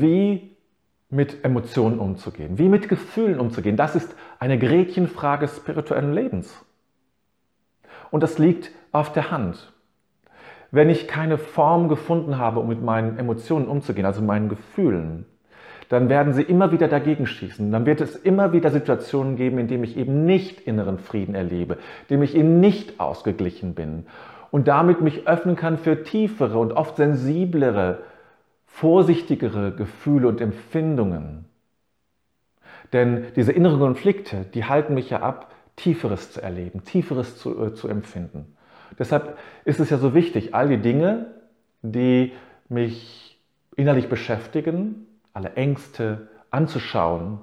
wie mit Emotionen umzugehen, wie mit Gefühlen umzugehen. Das ist eine Gretchenfrage spirituellen Lebens. Und das liegt auf der Hand. Wenn ich keine Form gefunden habe, um mit meinen Emotionen umzugehen, also meinen Gefühlen, dann werden sie immer wieder dagegen schießen. Dann wird es immer wieder Situationen geben, in denen ich eben nicht inneren Frieden erlebe, in denen ich eben nicht ausgeglichen bin und damit mich öffnen kann für tiefere und oft sensiblere, vorsichtigere Gefühle und Empfindungen. Denn diese inneren Konflikte, die halten mich ja ab, Tieferes zu erleben, Tieferes zu, äh, zu empfinden. Deshalb ist es ja so wichtig, all die Dinge, die mich innerlich beschäftigen, alle Ängste anzuschauen,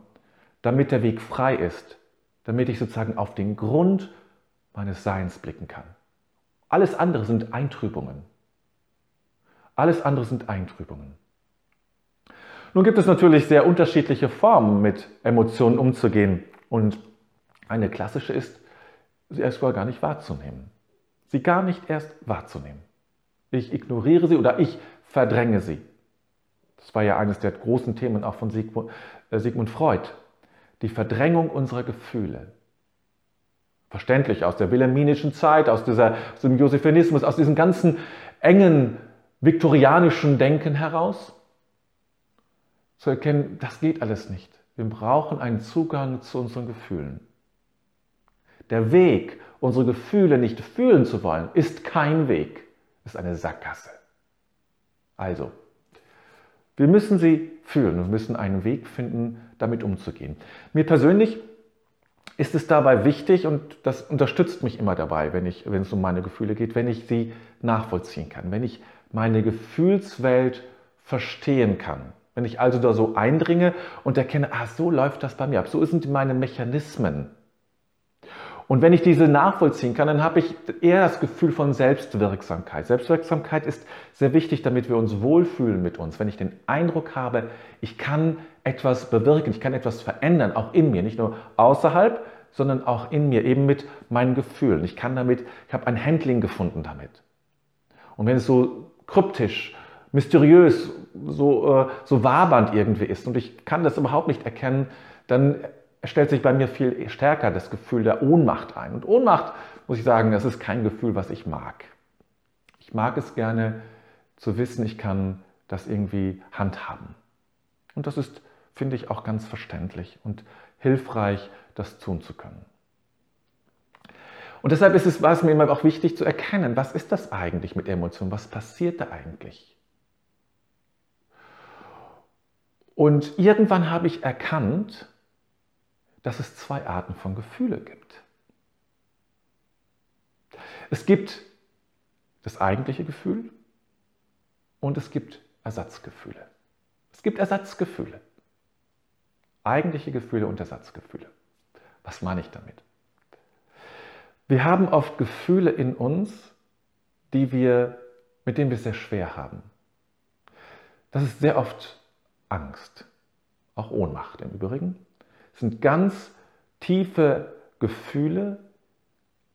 damit der Weg frei ist, damit ich sozusagen auf den Grund meines Seins blicken kann. Alles andere sind Eintrübungen. Alles andere sind Eintrübungen. Nun gibt es natürlich sehr unterschiedliche Formen, mit Emotionen umzugehen. Und eine klassische ist, sie erst gar nicht wahrzunehmen. Sie gar nicht erst wahrzunehmen. Ich ignoriere sie oder ich verdränge sie. Das war ja eines der großen Themen auch von Sigmund, äh, Freud. Die Verdrängung unserer Gefühle. Verständlich aus der wilhelminischen Zeit, aus, dieser, aus dem Josephinismus, aus diesem ganzen engen viktorianischen Denken heraus. Zu erkennen, das geht alles nicht. Wir brauchen einen Zugang zu unseren Gefühlen. Der Weg, unsere Gefühle nicht fühlen zu wollen, ist kein Weg, ist eine Sackgasse. Also, wir müssen sie fühlen und müssen einen Weg finden, damit umzugehen. Mir persönlich ist es dabei wichtig und das unterstützt mich immer dabei, wenn, ich, wenn es um meine Gefühle geht, wenn ich sie nachvollziehen kann, wenn ich meine Gefühlswelt verstehen kann. Wenn ich also da so eindringe und erkenne, ah, so läuft das bei mir ab, so sind meine Mechanismen. Und wenn ich diese nachvollziehen kann, dann habe ich eher das Gefühl von Selbstwirksamkeit. Selbstwirksamkeit ist sehr wichtig, damit wir uns wohlfühlen mit uns. Wenn ich den Eindruck habe, ich kann etwas bewirken, ich kann etwas verändern, auch in mir, nicht nur außerhalb, sondern auch in mir, eben mit meinen Gefühlen. Ich kann damit, ich habe ein Handling gefunden damit. Und wenn es so kryptisch, mysteriös, so, äh, so wabernd irgendwie ist und ich kann das überhaupt nicht erkennen, dann stellt sich bei mir viel stärker das Gefühl der Ohnmacht ein. Und Ohnmacht, muss ich sagen, das ist kein Gefühl, was ich mag. Ich mag es gerne zu wissen, ich kann das irgendwie handhaben. Und das ist, finde ich, auch ganz verständlich und hilfreich, das tun zu können. Und deshalb ist es, war es mir immer auch wichtig zu erkennen, was ist das eigentlich mit Emotionen? Was passiert da eigentlich? Und irgendwann habe ich erkannt, dass es zwei Arten von Gefühle gibt. Es gibt das eigentliche Gefühl und es gibt Ersatzgefühle. Es gibt Ersatzgefühle. Eigentliche Gefühle und Ersatzgefühle. Was meine ich damit? Wir haben oft Gefühle in uns, die wir, mit denen wir es sehr schwer haben. Das ist sehr oft Angst, auch Ohnmacht im Übrigen sind ganz tiefe Gefühle,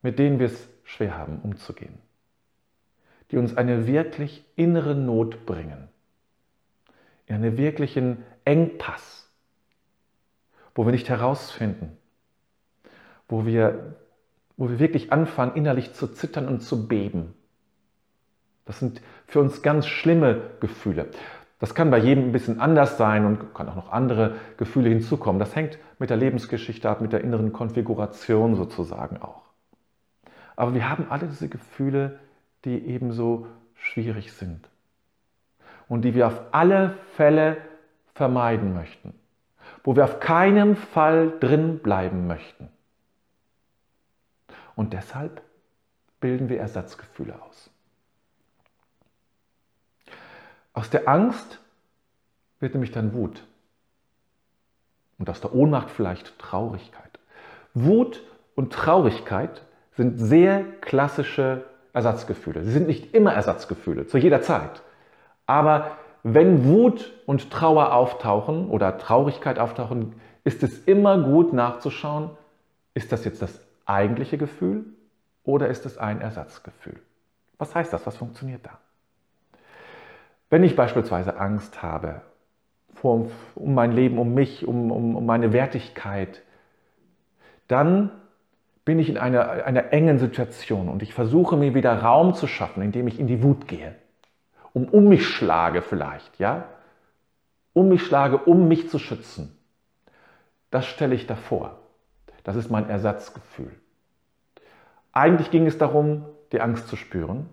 mit denen wir es schwer haben, umzugehen, die uns eine wirklich innere Not bringen, in einen wirklichen Engpass, wo wir nicht herausfinden, wo wir, wo wir wirklich anfangen, innerlich zu zittern und zu beben. Das sind für uns ganz schlimme Gefühle. Das kann bei jedem ein bisschen anders sein und kann auch noch andere Gefühle hinzukommen. Das hängt mit der Lebensgeschichte ab, mit der inneren Konfiguration sozusagen auch. Aber wir haben alle diese Gefühle, die ebenso schwierig sind und die wir auf alle Fälle vermeiden möchten, wo wir auf keinen Fall drin bleiben möchten. Und deshalb bilden wir Ersatzgefühle aus. Aus der Angst wird nämlich dann Wut. Und aus der Ohnmacht vielleicht Traurigkeit. Wut und Traurigkeit sind sehr klassische Ersatzgefühle. Sie sind nicht immer Ersatzgefühle, zu jeder Zeit. Aber wenn Wut und Trauer auftauchen oder Traurigkeit auftauchen, ist es immer gut nachzuschauen, ist das jetzt das eigentliche Gefühl oder ist es ein Ersatzgefühl? Was heißt das? Was funktioniert da? Wenn ich beispielsweise Angst habe um mein Leben, um mich, um, um, um meine Wertigkeit, dann bin ich in einer, einer engen Situation und ich versuche mir wieder Raum zu schaffen, indem ich in die Wut gehe, um um mich schlage vielleicht, ja, um mich schlage, um mich zu schützen. Das stelle ich davor. Das ist mein Ersatzgefühl. Eigentlich ging es darum, die Angst zu spüren,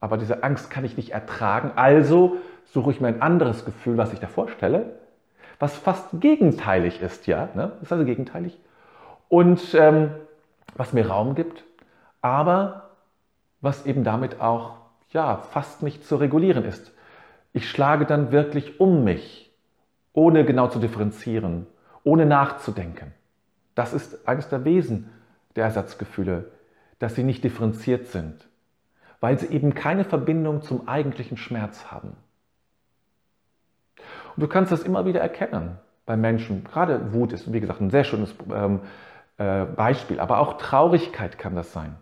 aber diese Angst kann ich nicht ertragen, also suche ich mir ein anderes Gefühl, was ich da vorstelle, was fast gegenteilig ist, ja, ne? ist also gegenteilig und ähm, was mir Raum gibt, aber was eben damit auch ja, fast nicht zu regulieren ist. Ich schlage dann wirklich um mich, ohne genau zu differenzieren, ohne nachzudenken. Das ist eines der Wesen der Ersatzgefühle, dass sie nicht differenziert sind, weil sie eben keine Verbindung zum eigentlichen Schmerz haben. Und du kannst das immer wieder erkennen bei Menschen. Gerade Wut ist, wie gesagt, ein sehr schönes ähm, äh, Beispiel, aber auch Traurigkeit kann das sein.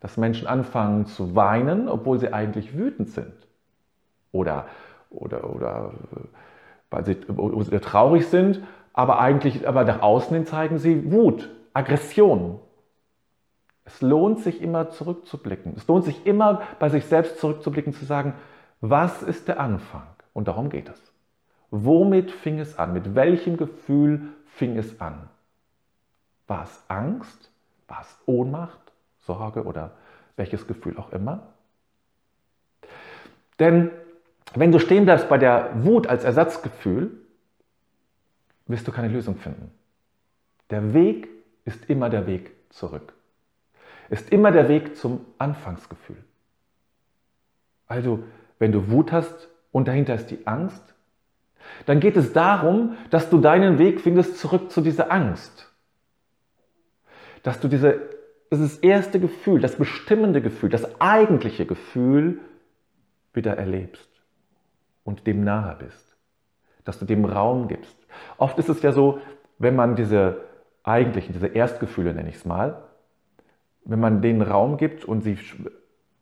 Dass Menschen anfangen zu weinen, obwohl sie eigentlich wütend sind. Oder, oder, oder weil sie, weil sie traurig sind, aber eigentlich aber nach außen hin zeigen sie Wut, Aggression. Es lohnt sich immer zurückzublicken. Es lohnt sich immer bei sich selbst zurückzublicken, zu sagen, was ist der Anfang? Und darum geht es. Womit fing es an? Mit welchem Gefühl fing es an? War es Angst? War es Ohnmacht, Sorge oder welches Gefühl auch immer? Denn wenn du stehen bleibst bei der Wut als Ersatzgefühl, wirst du keine Lösung finden. Der Weg ist immer der Weg zurück. Ist immer der Weg zum Anfangsgefühl. Also, wenn du Wut hast und dahinter ist die Angst, dann geht es darum, dass du deinen Weg findest zurück zu dieser Angst dass du diese, dieses erste Gefühl, das bestimmende Gefühl, das eigentliche Gefühl wieder erlebst und dem nahe bist, dass du dem Raum gibst. Oft ist es ja so, wenn man diese eigentlichen, diese Erstgefühle nenne ich es mal, wenn man denen Raum gibt und sie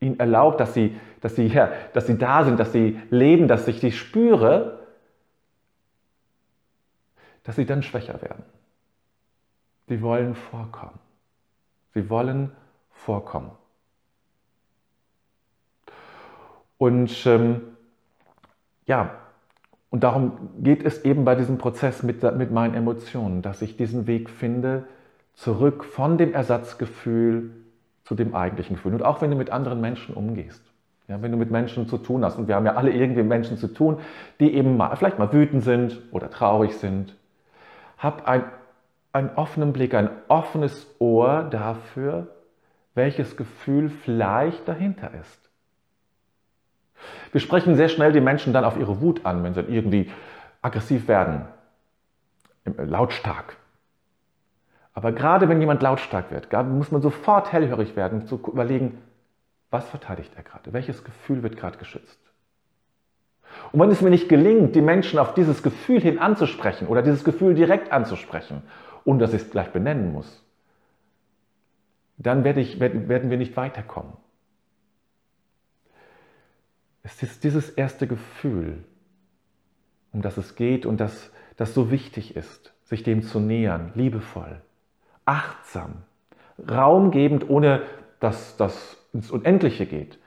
ihnen erlaubt, dass sie, dass sie, ja, dass sie da sind, dass sie leben, dass ich sie spüre, dass sie dann schwächer werden. Sie wollen vorkommen. Sie wollen vorkommen. Und ähm, ja, und darum geht es eben bei diesem Prozess mit, mit meinen Emotionen, dass ich diesen Weg finde, zurück von dem Ersatzgefühl zu dem eigentlichen Gefühl. Und auch wenn du mit anderen Menschen umgehst, ja, wenn du mit Menschen zu tun hast, und wir haben ja alle irgendwie Menschen zu tun, die eben mal, vielleicht mal wütend sind oder traurig sind, hab ein einen offenen Blick, ein offenes Ohr dafür, welches Gefühl vielleicht dahinter ist. Wir sprechen sehr schnell die Menschen dann auf ihre Wut an, wenn sie irgendwie aggressiv werden, äh, lautstark. Aber gerade wenn jemand lautstark wird, muss man sofort hellhörig werden, zu überlegen, was verteidigt er gerade? Welches Gefühl wird gerade geschützt? Und wenn es mir nicht gelingt, die Menschen auf dieses Gefühl hin anzusprechen oder dieses Gefühl direkt anzusprechen und dass ich es gleich benennen muss, dann werde ich, werden wir nicht weiterkommen. Es ist dieses erste Gefühl, um das es geht und das, das so wichtig ist, sich dem zu nähern, liebevoll, achtsam, raumgebend, ohne dass das ins Unendliche geht.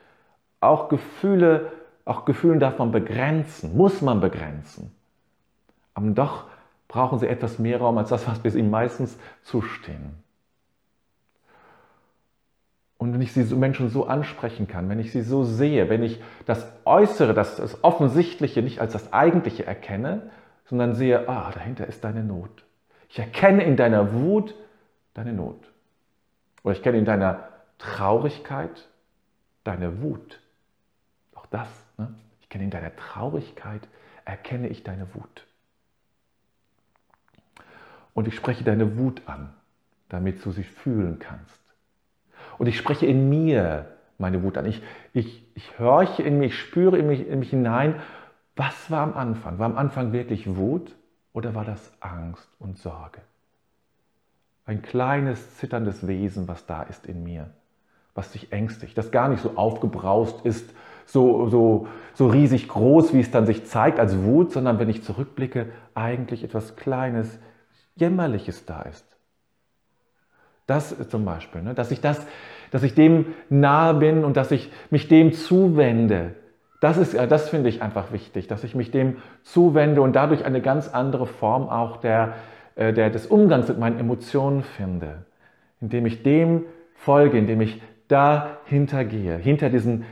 Auch Gefühle, auch Gefühlen darf man begrenzen, muss man begrenzen. Aber doch brauchen sie etwas mehr Raum als das, was wir ihnen meistens zustehen. Und wenn ich sie so Menschen so ansprechen kann, wenn ich sie so sehe, wenn ich das Äußere, das, das Offensichtliche nicht als das Eigentliche erkenne, sondern sehe, ah, dahinter ist deine Not. Ich erkenne in deiner Wut deine Not. Oder ich kenne in deiner Traurigkeit deine Wut. Auch das. Ne? Ich kenne in deiner Traurigkeit, erkenne ich deine Wut und ich spreche deine Wut an, damit du sie fühlen kannst. Und ich spreche in mir meine Wut an. Ich, ich, ich horche in mich, spüre in mich, in mich hinein, was war am Anfang? War am Anfang wirklich Wut oder war das Angst und Sorge? Ein kleines, zitterndes Wesen, was da ist in mir, was sich ängstigt, das gar nicht so aufgebraust ist so, so, so riesig groß, wie es dann sich zeigt als Wut, sondern wenn ich zurückblicke, eigentlich etwas Kleines, Jämmerliches da ist. Das zum Beispiel, ne, dass ich das, dass ich dem nahe bin und dass ich mich dem zuwende. Das ist, das finde ich einfach wichtig, dass ich mich dem zuwende und dadurch eine ganz andere Form auch der, äh, der, des Umgangs mit meinen Emotionen finde, indem ich dem folge, indem ich dahinter gehe, hinter diesen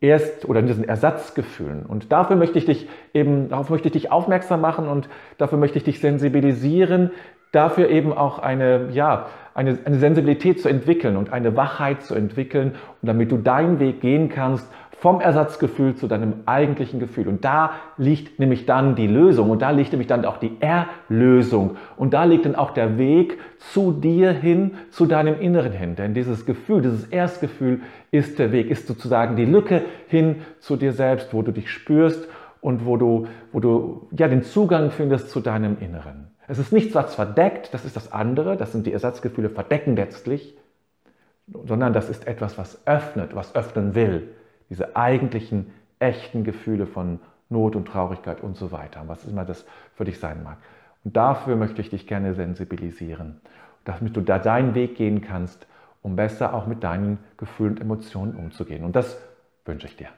Erst- oder diesen Ersatzgefühlen. Und dafür möchte ich dich eben, darauf möchte ich dich aufmerksam machen und dafür möchte ich dich sensibilisieren, dafür eben auch eine, ja, eine, eine Sensibilität zu entwickeln und eine Wachheit zu entwickeln, und damit du deinen Weg gehen kannst vom Ersatzgefühl zu deinem eigentlichen Gefühl. Und da liegt nämlich dann die Lösung und da liegt nämlich dann auch die Erlösung und da liegt dann auch der Weg zu dir hin, zu deinem Inneren hin. Denn dieses Gefühl, dieses Erstgefühl ist der Weg, ist sozusagen die Lücke hin zu dir selbst, wo du dich spürst und wo du, wo du ja, den Zugang findest zu deinem Inneren. Es ist nichts, was verdeckt, das ist das andere, das sind die Ersatzgefühle verdecken letztlich, sondern das ist etwas, was öffnet, was öffnen will diese eigentlichen, echten Gefühle von Not und Traurigkeit und so weiter, was immer das für dich sein mag. Und dafür möchte ich dich gerne sensibilisieren, damit du da deinen Weg gehen kannst, um besser auch mit deinen Gefühlen und Emotionen umzugehen. Und das wünsche ich dir.